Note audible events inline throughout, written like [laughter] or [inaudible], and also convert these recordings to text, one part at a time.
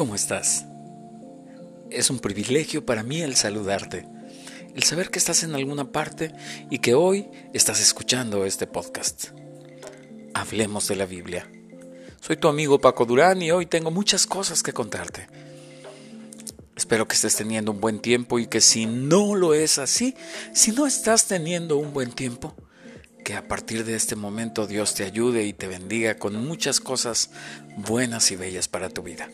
¿Cómo estás? Es un privilegio para mí el saludarte, el saber que estás en alguna parte y que hoy estás escuchando este podcast. Hablemos de la Biblia. Soy tu amigo Paco Durán y hoy tengo muchas cosas que contarte. Espero que estés teniendo un buen tiempo y que si no lo es así, si no estás teniendo un buen tiempo, que a partir de este momento Dios te ayude y te bendiga con muchas cosas buenas y bellas para tu vida.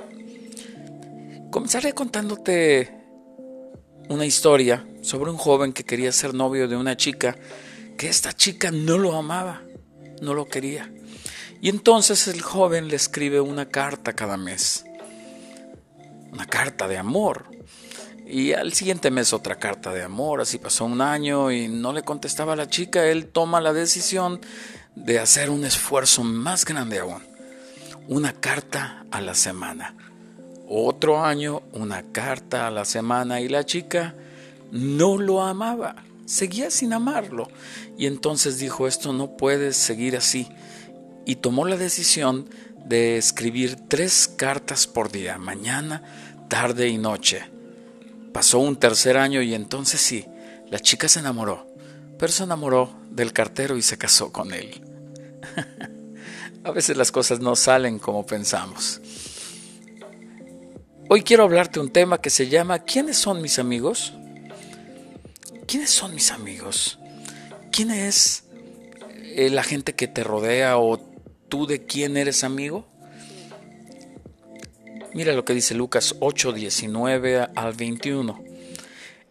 Comenzaré contándote una historia sobre un joven que quería ser novio de una chica, que esta chica no lo amaba, no lo quería. Y entonces el joven le escribe una carta cada mes, una carta de amor. Y al siguiente mes otra carta de amor, así pasó un año y no le contestaba a la chica, él toma la decisión de hacer un esfuerzo más grande aún, una carta a la semana. Otro año, una carta a la semana y la chica no lo amaba, seguía sin amarlo. Y entonces dijo, esto no puede seguir así. Y tomó la decisión de escribir tres cartas por día, mañana, tarde y noche. Pasó un tercer año y entonces sí, la chica se enamoró, pero se enamoró del cartero y se casó con él. [laughs] A veces las cosas no salen como pensamos. Hoy quiero hablarte un tema que se llama ¿Quiénes son mis amigos? ¿Quiénes son mis amigos? ¿Quién es eh, la gente que te rodea o tú de quién eres amigo? Mira lo que dice Lucas 8, 19 al 21.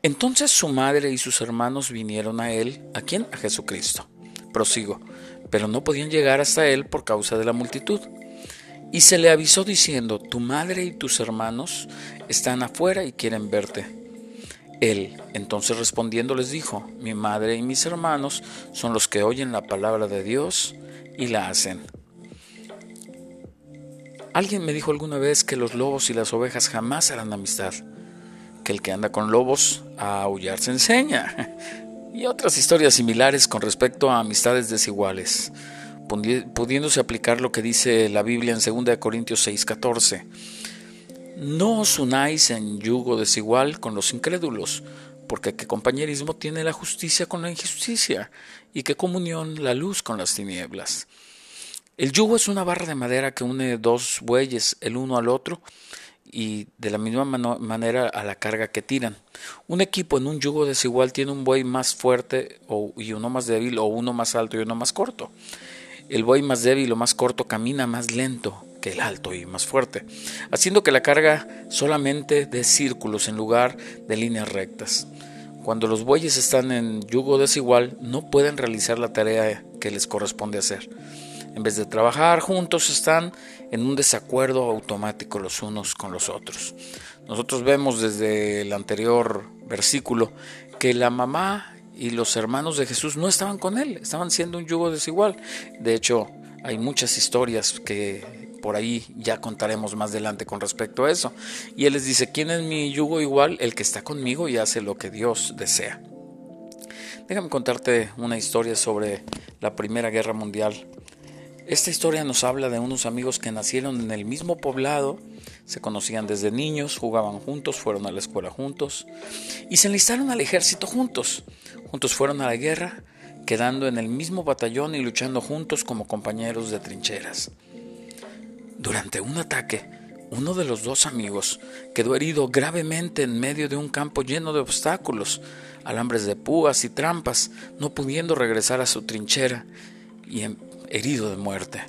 Entonces su madre y sus hermanos vinieron a él, ¿a quién? A Jesucristo. Prosigo, pero no podían llegar hasta él por causa de la multitud. Y se le avisó diciendo, tu madre y tus hermanos están afuera y quieren verte. Él, entonces respondiendo, les dijo, mi madre y mis hermanos son los que oyen la palabra de Dios y la hacen. Alguien me dijo alguna vez que los lobos y las ovejas jamás harán amistad, que el que anda con lobos a aullar se enseña, [laughs] y otras historias similares con respecto a amistades desiguales pudiéndose aplicar lo que dice la Biblia en 2 Corintios 6:14. No os unáis en yugo desigual con los incrédulos, porque qué compañerismo tiene la justicia con la injusticia, y qué comunión la luz con las tinieblas. El yugo es una barra de madera que une dos bueyes el uno al otro y de la misma manera a la carga que tiran. Un equipo en un yugo desigual tiene un buey más fuerte y uno más débil o uno más alto y uno más corto. El buey más débil o más corto camina más lento que el alto y más fuerte, haciendo que la carga solamente dé círculos en lugar de líneas rectas. Cuando los bueyes están en yugo desigual, no pueden realizar la tarea que les corresponde hacer. En vez de trabajar juntos, están en un desacuerdo automático los unos con los otros. Nosotros vemos desde el anterior versículo que la mamá y los hermanos de Jesús no estaban con él, estaban siendo un yugo desigual. De hecho, hay muchas historias que por ahí ya contaremos más adelante con respecto a eso. Y él les dice, ¿quién es mi yugo igual? El que está conmigo y hace lo que Dios desea. Déjame contarte una historia sobre la Primera Guerra Mundial. Esta historia nos habla de unos amigos que nacieron en el mismo poblado, se conocían desde niños, jugaban juntos, fueron a la escuela juntos y se enlistaron al ejército juntos. Juntos fueron a la guerra, quedando en el mismo batallón y luchando juntos como compañeros de trincheras. Durante un ataque, uno de los dos amigos quedó herido gravemente en medio de un campo lleno de obstáculos, alambres de púas y trampas, no pudiendo regresar a su trinchera y herido de muerte.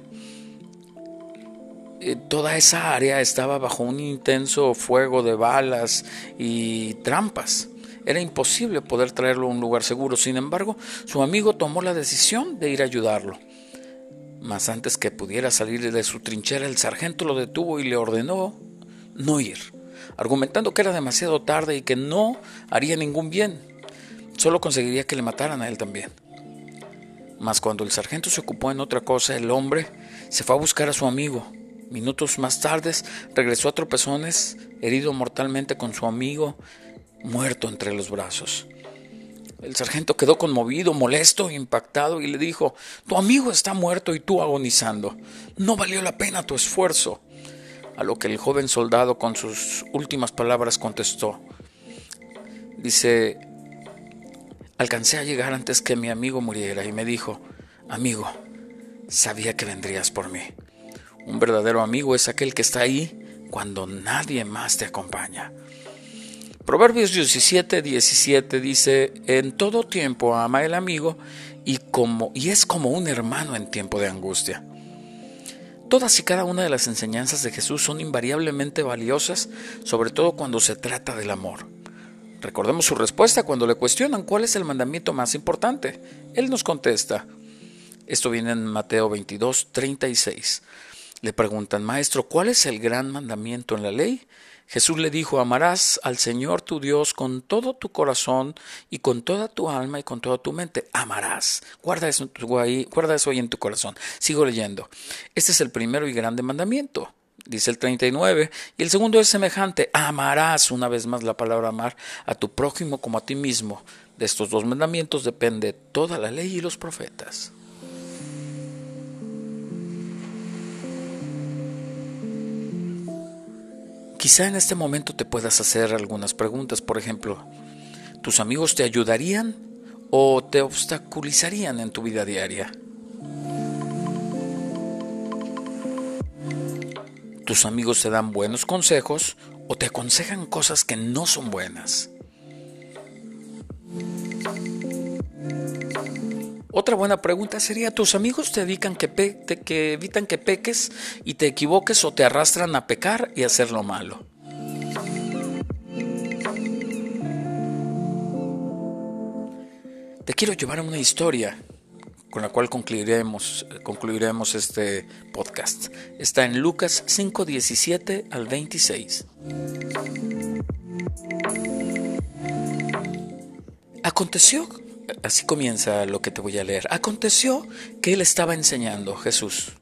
Eh, toda esa área estaba bajo un intenso fuego de balas y trampas. Era imposible poder traerlo a un lugar seguro. Sin embargo, su amigo tomó la decisión de ir a ayudarlo. Mas antes que pudiera salir de su trinchera, el sargento lo detuvo y le ordenó no ir, argumentando que era demasiado tarde y que no haría ningún bien. Solo conseguiría que le mataran a él también. Mas cuando el sargento se ocupó en otra cosa, el hombre se fue a buscar a su amigo. Minutos más tarde regresó a tropezones, herido mortalmente con su amigo, muerto entre los brazos. El sargento quedó conmovido, molesto, impactado y le dijo, Tu amigo está muerto y tú agonizando. No valió la pena tu esfuerzo. a lo que el joven soldado con sus últimas palabras contestó. Dice, alcancé a llegar antes que mi amigo muriera y me dijo, amigo, sabía que vendrías por mí. Un verdadero amigo es aquel que está ahí cuando nadie más te acompaña. Proverbios 17, 17 dice, en todo tiempo ama el amigo y, como, y es como un hermano en tiempo de angustia. Todas y cada una de las enseñanzas de Jesús son invariablemente valiosas, sobre todo cuando se trata del amor. Recordemos su respuesta cuando le cuestionan cuál es el mandamiento más importante. Él nos contesta. Esto viene en Mateo 22, 36. Le preguntan, Maestro, ¿cuál es el gran mandamiento en la ley? Jesús le dijo, amarás al Señor tu Dios con todo tu corazón y con toda tu alma y con toda tu mente. Amarás. Guarda eso, ahí, guarda eso ahí en tu corazón. Sigo leyendo. Este es el primero y grande mandamiento. Dice el 39. Y el segundo es semejante. Amarás, una vez más la palabra amar, a tu prójimo como a ti mismo. De estos dos mandamientos depende toda la ley y los profetas. Quizá en este momento te puedas hacer algunas preguntas, por ejemplo, ¿tus amigos te ayudarían o te obstaculizarían en tu vida diaria? ¿Tus amigos te dan buenos consejos o te aconsejan cosas que no son buenas? Otra buena pregunta sería, ¿tus amigos te, evitan que peques y te equivoques o te arrastran a pecar y hacer lo malo? Te quiero llevar a una historia con la cual concluiremos, concluiremos este podcast. Está en Lucas 5, 17 al 26. Aconteció Así comienza lo que te voy a leer. Aconteció que él estaba enseñando, Jesús,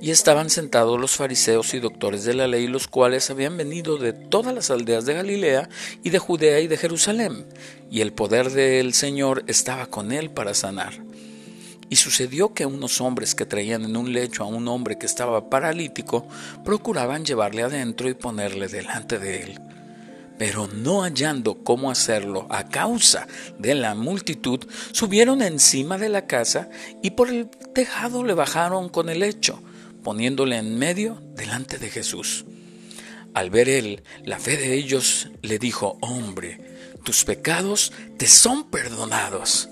y estaban sentados los fariseos y doctores de la ley, los cuales habían venido de todas las aldeas de Galilea y de Judea y de Jerusalén, y el poder del Señor estaba con él para sanar. Y sucedió que unos hombres que traían en un lecho a un hombre que estaba paralítico procuraban llevarle adentro y ponerle delante de él pero no hallando cómo hacerlo a causa de la multitud, subieron encima de la casa y por el tejado le bajaron con el lecho, poniéndole en medio delante de Jesús. Al ver él la fe de ellos, le dijo, hombre, tus pecados te son perdonados.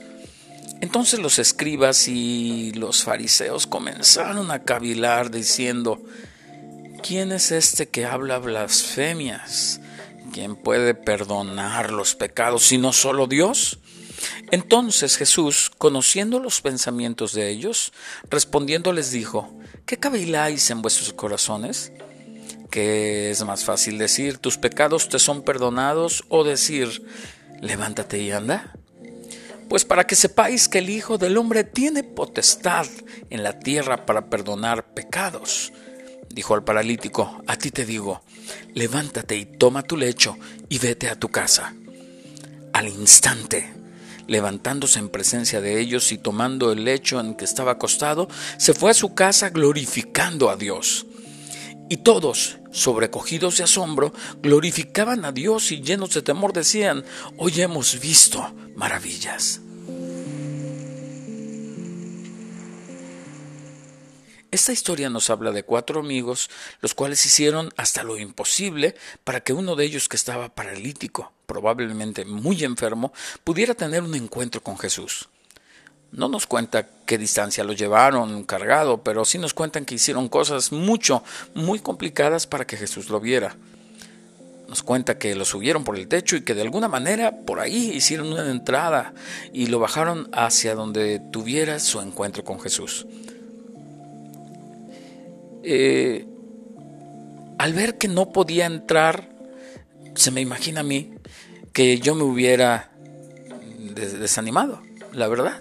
Entonces los escribas y los fariseos comenzaron a cavilar diciendo, ¿quién es este que habla blasfemias? ¿Quién puede perdonar los pecados sino solo Dios? Entonces Jesús, conociendo los pensamientos de ellos, respondiendo les dijo, ¿qué caviláis en vuestros corazones? ¿Qué es más fácil decir, tus pecados te son perdonados o decir, levántate y anda? Pues para que sepáis que el Hijo del Hombre tiene potestad en la tierra para perdonar pecados dijo al paralítico, a ti te digo, levántate y toma tu lecho y vete a tu casa. Al instante, levantándose en presencia de ellos y tomando el lecho en que estaba acostado, se fue a su casa glorificando a Dios. Y todos, sobrecogidos de asombro, glorificaban a Dios y llenos de temor decían, hoy hemos visto maravillas. Esta historia nos habla de cuatro amigos, los cuales hicieron hasta lo imposible para que uno de ellos que estaba paralítico, probablemente muy enfermo, pudiera tener un encuentro con Jesús. No nos cuenta qué distancia lo llevaron cargado, pero sí nos cuentan que hicieron cosas mucho, muy complicadas para que Jesús lo viera. Nos cuenta que lo subieron por el techo y que de alguna manera por ahí hicieron una entrada y lo bajaron hacia donde tuviera su encuentro con Jesús. Eh, al ver que no podía entrar, se me imagina a mí que yo me hubiera desanimado, la verdad.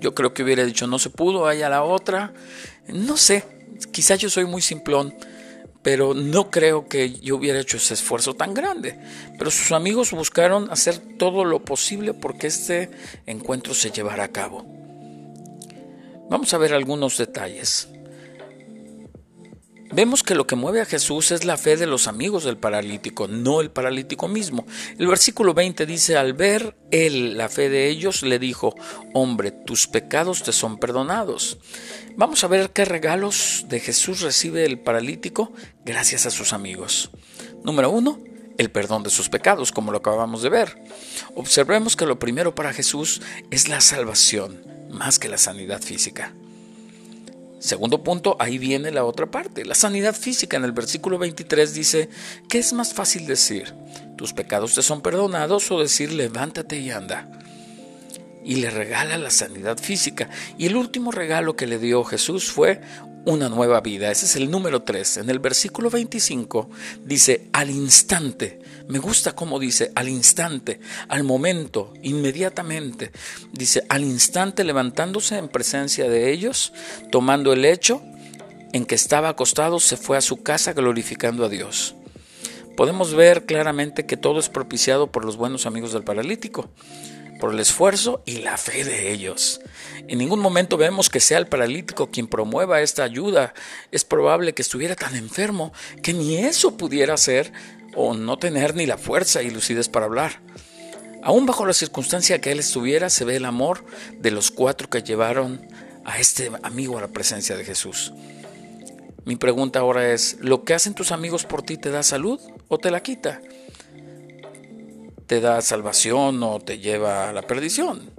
Yo creo que hubiera dicho, no se pudo, a la otra. No sé, quizás yo soy muy simplón, pero no creo que yo hubiera hecho ese esfuerzo tan grande. Pero sus amigos buscaron hacer todo lo posible porque este encuentro se llevara a cabo. Vamos a ver algunos detalles. Vemos que lo que mueve a Jesús es la fe de los amigos del paralítico, no el paralítico mismo. El versículo 20 dice, al ver él la fe de ellos, le dijo, hombre, tus pecados te son perdonados. Vamos a ver qué regalos de Jesús recibe el paralítico gracias a sus amigos. Número uno, el perdón de sus pecados, como lo acabamos de ver. Observemos que lo primero para Jesús es la salvación, más que la sanidad física. Segundo punto, ahí viene la otra parte. La sanidad física en el versículo 23 dice, ¿qué es más fácil decir? ¿Tus pecados te son perdonados o decir levántate y anda? Y le regala la sanidad física. Y el último regalo que le dio Jesús fue una nueva vida. Ese es el número 3. En el versículo 25 dice, al instante. Me gusta cómo dice, al instante, al momento, inmediatamente. Dice, al instante levantándose en presencia de ellos, tomando el hecho en que estaba acostado, se fue a su casa glorificando a Dios. Podemos ver claramente que todo es propiciado por los buenos amigos del paralítico por el esfuerzo y la fe de ellos. En ningún momento vemos que sea el paralítico quien promueva esta ayuda. Es probable que estuviera tan enfermo que ni eso pudiera hacer o no tener ni la fuerza y lucidez para hablar. Aún bajo la circunstancia que él estuviera, se ve el amor de los cuatro que llevaron a este amigo a la presencia de Jesús. Mi pregunta ahora es, ¿lo que hacen tus amigos por ti te da salud o te la quita? te da salvación o te lleva a la perdición.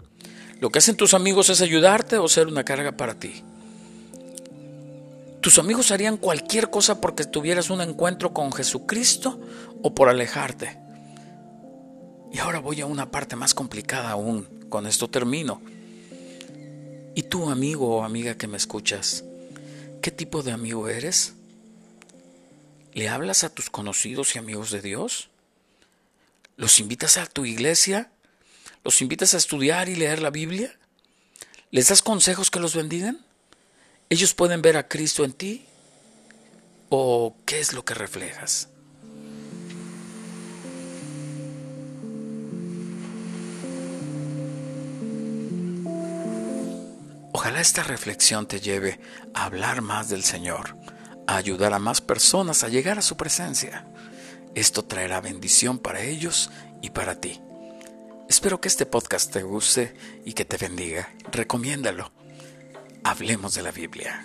Lo que hacen tus amigos es ayudarte o ser una carga para ti. Tus amigos harían cualquier cosa porque tuvieras un encuentro con Jesucristo o por alejarte. Y ahora voy a una parte más complicada aún. Con esto termino. ¿Y tú, amigo o amiga que me escuchas? ¿Qué tipo de amigo eres? ¿Le hablas a tus conocidos y amigos de Dios? ¿Los invitas a tu iglesia? ¿Los invitas a estudiar y leer la Biblia? ¿Les das consejos que los bendigan? ¿Ellos pueden ver a Cristo en ti? ¿O qué es lo que reflejas? Ojalá esta reflexión te lleve a hablar más del Señor, a ayudar a más personas a llegar a su presencia. Esto traerá bendición para ellos y para ti. Espero que este podcast te guste y que te bendiga. Recomiéndalo. Hablemos de la Biblia.